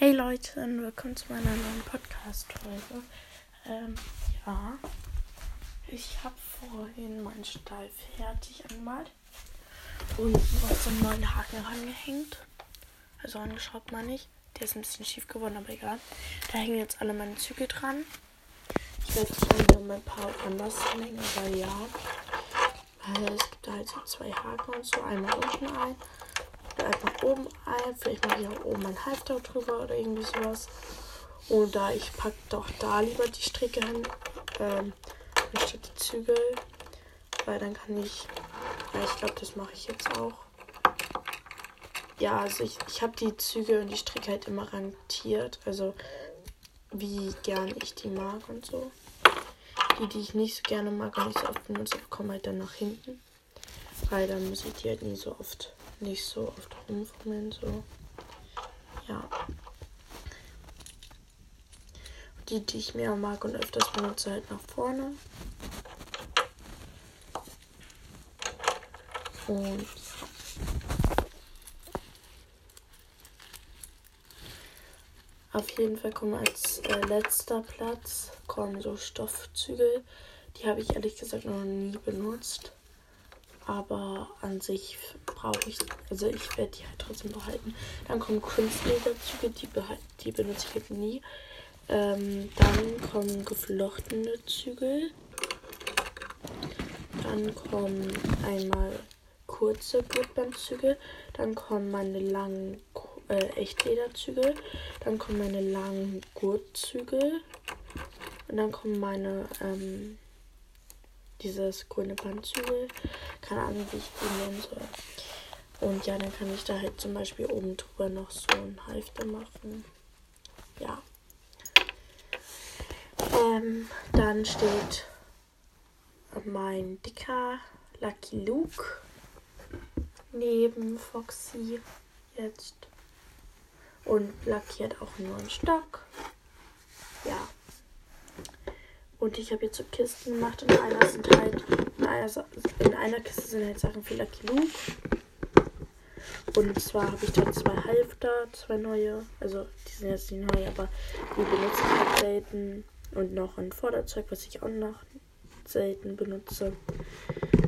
Hey Leute und willkommen zu meiner neuen Podcast-Folge. Ähm, ja, ich habe vorhin meinen Stall fertig angemalt und noch so einen neuen Haken rangehängt. Also angeschaut mal nicht. Der ist ein bisschen schief geworden, aber egal. Da hängen jetzt alle meine Züge dran. Ich werde wahrscheinlich noch ein paar anders hängen, aber ja. Weil es gibt da halt so zwei Haken und so. Einmal unten ein oben ein. Vielleicht mache ich auch oben ein Halfter drüber oder irgendwie sowas. Oder ich packe doch da lieber die Stricke hin, ähm, anstatt die Zügel. Weil dann kann ich, ja, ich glaube, das mache ich jetzt auch. Ja, also ich, ich habe die Züge und die Stricke halt immer rangiert. Also wie gern ich die mag und so. Die, die ich nicht so gerne mag und nicht so oft benutze, kommen halt dann nach hinten. Weil dann muss ich die halt nie so oft nicht so oft rumfummeln, so. Ja. Die, die ich mehr mag und öfters benutze, halt nach vorne. Und auf jeden Fall kommen als äh, letzter Platz kommen so Stoffzügel. Die habe ich ehrlich gesagt noch nie benutzt. Aber an sich brauche ich, also ich werde die halt trotzdem behalten. Dann kommen Kunstlederzüge, die, die benutze ich halt nie. Ähm, dann kommen geflochtene Zügel. Dann kommen einmal kurze Gurtbandzüge. Dann kommen meine langen äh, Echtlederzügel. Dann kommen meine langen Gurtzügel. Und dann kommen meine ähm, dieses grüne Bandzügel. Keine Ahnung, wie ich die nennen soll. Und ja, dann kann ich da halt zum Beispiel oben drüber noch so ein Halfter machen. Ja. Ähm, dann steht mein dicker Lucky Luke neben Foxy jetzt. Und Lucky hat auch nur einen Stock. Und ich habe jetzt so Kisten gemacht. In einer sind halt, in einer, in einer Kiste sind halt Sachen für Lucky Luke. Und zwar habe ich da zwei Halfter, zwei neue. Also die sind jetzt nicht neu, aber die benutze ich halt selten. Und noch ein Vorderzeug, was ich auch noch selten benutze.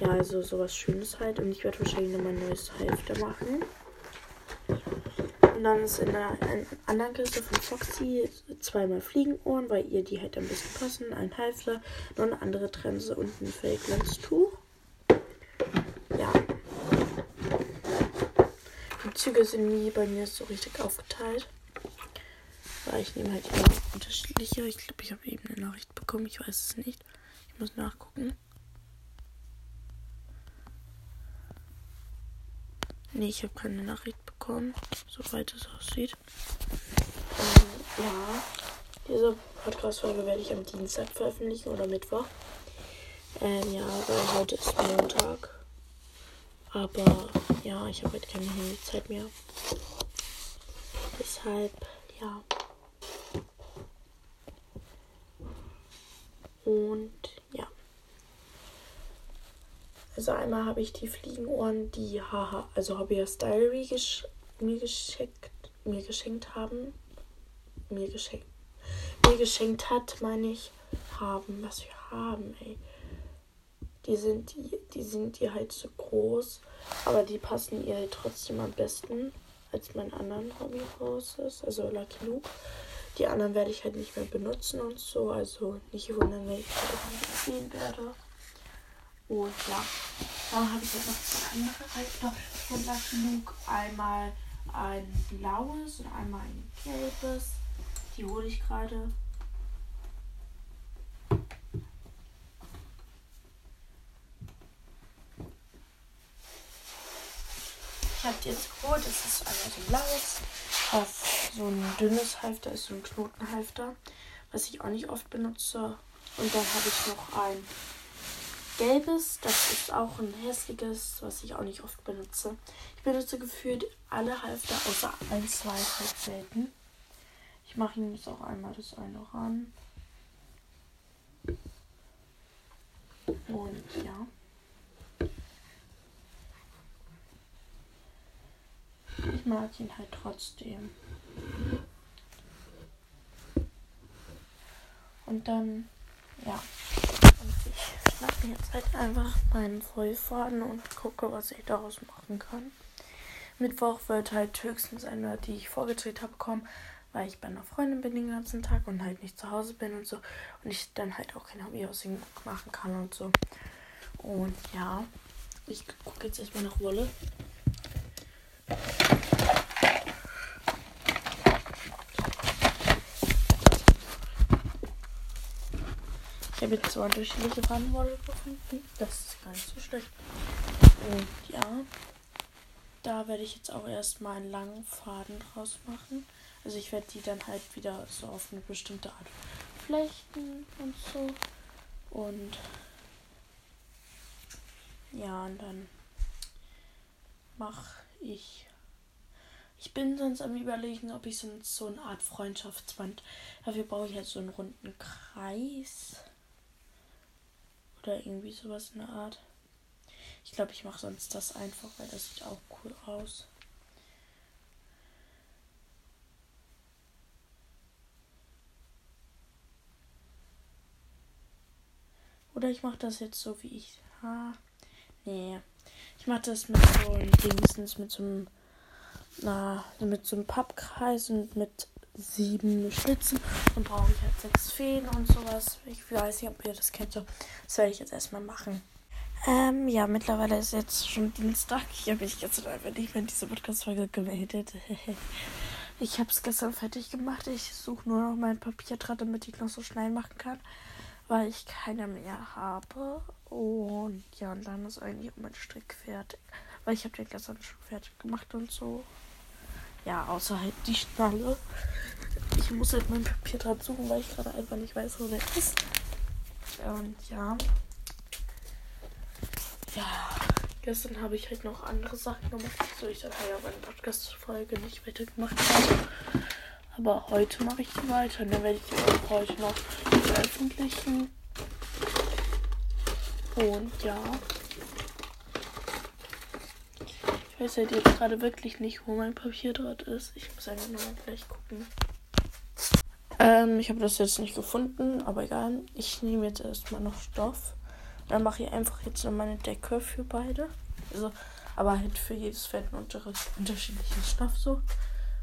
Ja, also sowas Schönes halt. Und ich werde wahrscheinlich nochmal ein neues Halfter machen. Und dann ist in einer anderen Kiste von Foxy zweimal Fliegenohren, weil ihr die halt ein bisschen passen. Ein Halfter, noch eine andere Trense und ein Fellglanztuch. Ja. Die Züge sind nie bei mir so richtig aufgeteilt. Weil ich nehme halt immer unterschiedliche. Ich glaube, ich habe eben eine Nachricht bekommen. Ich weiß es nicht. Ich muss nachgucken. Nee, ich habe keine Nachricht bekommen, soweit es aussieht. Ähm, ja, diese Podcast-Folge werde ich am Dienstag veröffentlichen oder Mittwoch. Ähm, ja, weil heute ist Montag. Aber ja, ich habe heute keine Handyzeit mehr. Deshalb, ja. Und. Also einmal habe ich die Fliegenohren, die haha, also Hobbyist Diary gesch mir geschickt, mir geschenkt haben. Mir geschenkt. Mir geschenkt hat, meine ich, haben. Was wir haben, ey. Die sind die, die sind ihr halt so groß, aber die passen ihr halt trotzdem am besten als meinen anderen Hobbyhorses, also Lucky Luke. Die anderen werde ich halt nicht mehr benutzen und so, also nicht wundern, wenn ich das sehen werde. Und ja, dann habe ich jetzt noch zwei andere Reiter von Lucky Luke. Einmal ein blaues und einmal ein gelbes. Die hole ich gerade. Ich habe jetzt geholt. Das ist einmal so ein blaues. Auf so ein dünnes Halfter ist so ein Knotenhalfter, was ich auch nicht oft benutze. Und dann habe ich noch ein gelbes, das ist auch ein hässliches, was ich auch nicht oft benutze. Ich benutze gefühlt alle Halfter außer ein, zwei halt selten. Ich mache ihm jetzt auch einmal das eine ran. Und ja. Ich mag ihn halt trotzdem. Und dann, ja. Mir jetzt halt einfach meinen Vollfaden und gucke, was ich daraus machen kann. Mittwoch wird halt höchstens eine, die ich vorgedreht habe, kommen, weil ich bei einer Freundin bin den ganzen Tag und halt nicht zu Hause bin und so. Und ich dann halt auch kein Hobby-Housing machen kann und so. Und ja, ich gucke jetzt erstmal nach Wolle. Habe jetzt zwar unterschiedliche Farbenwolle gefunden. Das ist gar nicht so schlecht. Und ja, da werde ich jetzt auch erstmal einen langen Faden draus machen. Also ich werde die dann halt wieder so auf eine bestimmte Art flechten und so. Und ja, und dann mache ich. Ich bin sonst am überlegen, ob ich sonst so eine Art Freundschaftsband. Dafür brauche ich halt so einen runden Kreis. Oder irgendwie sowas in der Art. Ich glaube, ich mache sonst das einfach, weil das sieht auch cool aus. Oder ich mache das jetzt so, wie ich. Ha. Nee. Ich mache das mit so einem mit so einem. Na, mit so einem Pappkreis und mit sieben Spitzen. Und brauche ich halt sechs Fäden und sowas. Ich weiß nicht, ob ihr das kennt. So, das werde ich jetzt erstmal machen. Ähm, ja, mittlerweile ist jetzt schon Dienstag. Ich habe mich gestern einfach nicht mehr in diese Podcast-Folge gemeldet. ich habe es gestern fertig gemacht. Ich suche nur noch mein Papierdraht, damit ich noch so schnell machen kann weil ich keine mehr habe. Und ja, und dann ist eigentlich auch mein Strick fertig. Weil ich habe den gestern schon fertig gemacht und so. Ja, außer halt die Schnalle. Ich muss halt mein Papierdraht suchen, weil ich gerade einfach nicht weiß, wo der ist. Und ja. Ja, gestern habe ich halt noch andere Sachen gemacht, so ich dann halt auf meine Podcast-Folge nicht weitergemacht habe. Aber heute mache ich die weiter. Dann werde ich die auch heute noch veröffentlichen. Und ja. Ich weiß halt jetzt gerade wirklich nicht, wo mein Papierdraht ist. Ich muss einfach nur mal gleich gucken. Ähm, ich habe das jetzt nicht gefunden, aber egal. Ich nehme jetzt erstmal noch Stoff. Dann mache ich einfach jetzt noch meine Decke für beide. Also, aber halt für jedes Feld ein unterschiedliches Stoff so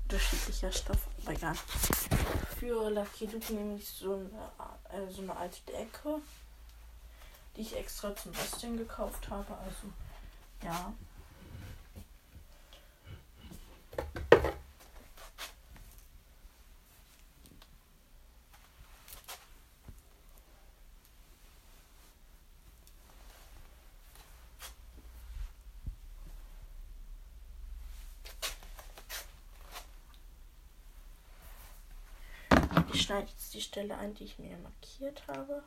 unterschiedlicher Stoff, aber egal. Für Lackierung nehme ich so eine, äh, so eine alte Decke, die ich extra zum Basteln gekauft habe. Also, ja. Ich schneide jetzt die Stelle ein, die ich mir markiert habe.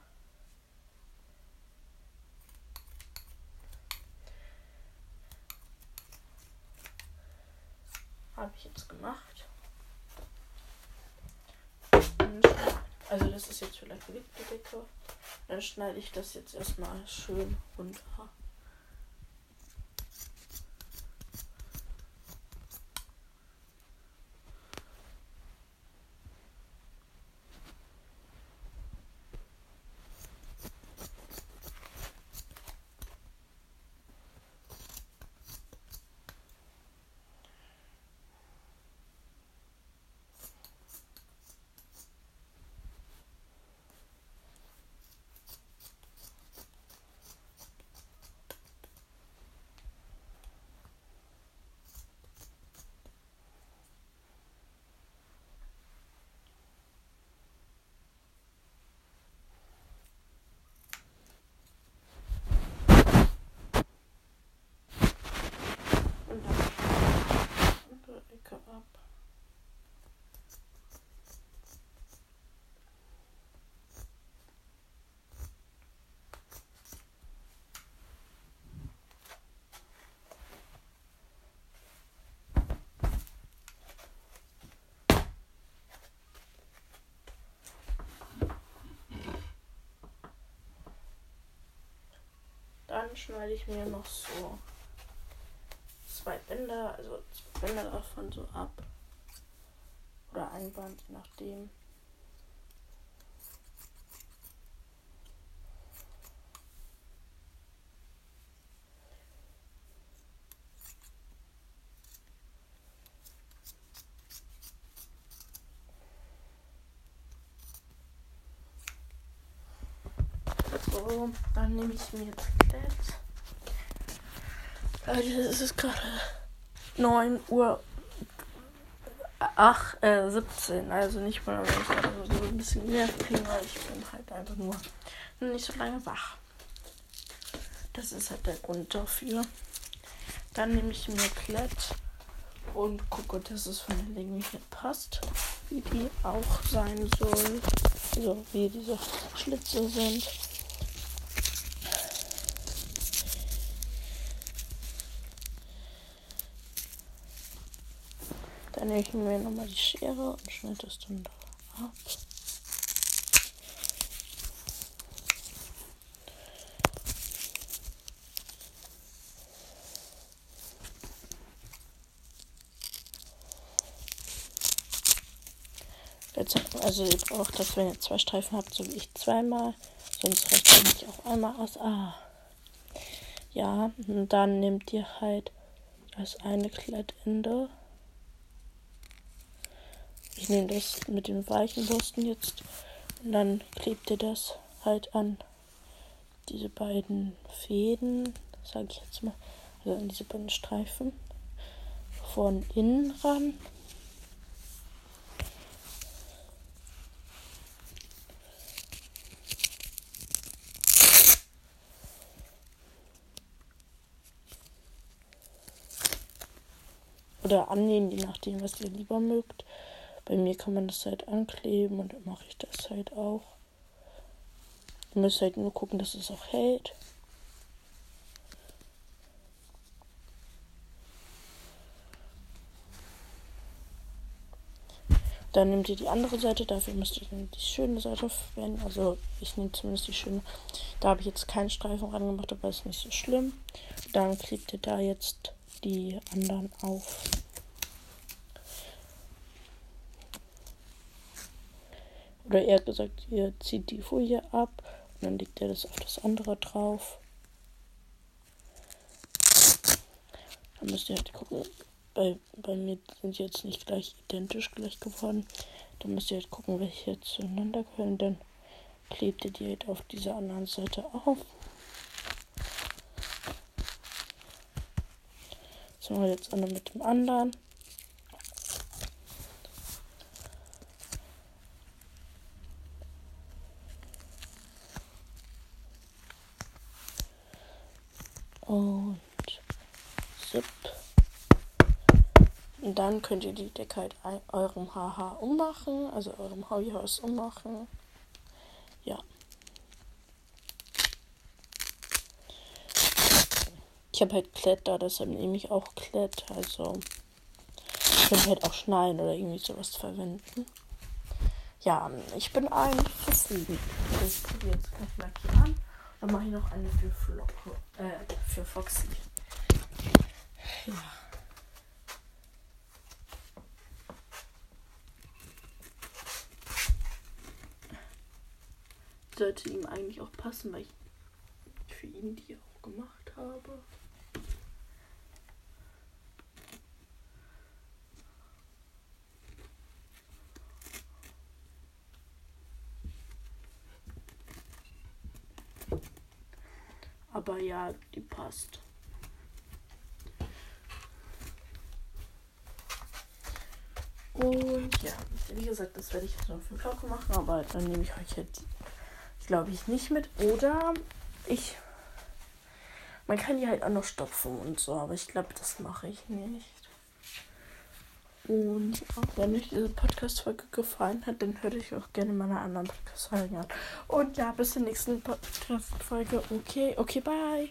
Habe ich jetzt gemacht. Also das ist jetzt vielleicht die Decke. Dann schneide ich das jetzt erstmal schön runter. dann schneide ich mir noch so zwei Bänder, also zwei Bänder davon so ab. Oder ein Band, je nachdem. So, dann nehme ich mir jetzt Leute, es ist gerade 9 Uhr. Ach, äh, 17. Also nicht mal, gerade so ein bisschen mehr weil ich bin halt einfach nur nicht so lange wach. Das ist halt der Grund dafür. Dann nehme ich mir Klett und gucke, dass es von der Länge passt, wie die auch sein soll. So wie diese Schlitze sind. Dann nehme ich mir nochmal die Schere und schneide es dann da ab. Also ihr braucht das, wenn ihr zwei Streifen habt, so wie ich zweimal. Sonst reicht eigentlich auch einmal aus. Ah. Ja, und dann nehmt ihr halt das eine Klettende. Ich nehme das mit den weichen Wursten jetzt. Und dann klebt ihr das halt an diese beiden Fäden, sage ich jetzt mal, also an diese beiden Streifen von innen ran. Oder annähen, je nachdem, was ihr lieber mögt. Bei mir kann man das halt ankleben und dann mache ich das halt auch. Ihr müsst halt nur gucken, dass es auch hält. Dann nehmt ihr die andere Seite, dafür müsst ihr die schöne Seite verwenden. Also ich nehme zumindest die schöne. Da habe ich jetzt keinen Streifen ran gemacht, aber ist nicht so schlimm. Dann klebt ihr da jetzt die anderen auf. Oder eher gesagt, ihr zieht die Folie ab und dann legt ihr das auf das andere drauf. Dann müsst ihr halt gucken. Bei, bei mir sind die jetzt nicht gleich identisch gleich geworden. Dann müsst ihr halt gucken, welche zueinander gehören. Dann klebt ihr die halt auf dieser anderen Seite auf. Das machen wir jetzt eine mit dem anderen. Und zip. Und dann könnt ihr die Decke halt eurem HH ummachen, also eurem Hobbyhaus ummachen. Ja. Ich habe halt Klett da, deshalb nehme ich auch Klett. Also ich könnte halt auch schneiden oder irgendwie sowas verwenden. Ja, ich bin eigentlich zufrieden. Ich probiere jetzt gleich mal hier an. Dann mache ich noch eine für Flocke, äh, für Foxy. Ja. Sollte ihm eigentlich auch passen, weil ich für ihn die auch gemacht habe. Aber ja, die passt. Und ja, wie gesagt, das werde ich jetzt noch für Glocke machen, aber dann nehme ich euch jetzt, glaube ich, nicht mit. Oder ich. Man kann die halt auch noch stopfen und so, aber ich glaube, das mache ich nicht. Und wenn euch diese Podcast-Folge gefallen hat, dann hört euch auch gerne meine anderen Podcast-Folgen an. Und ja, bis zur nächsten Podcast-Folge. Okay, okay, bye.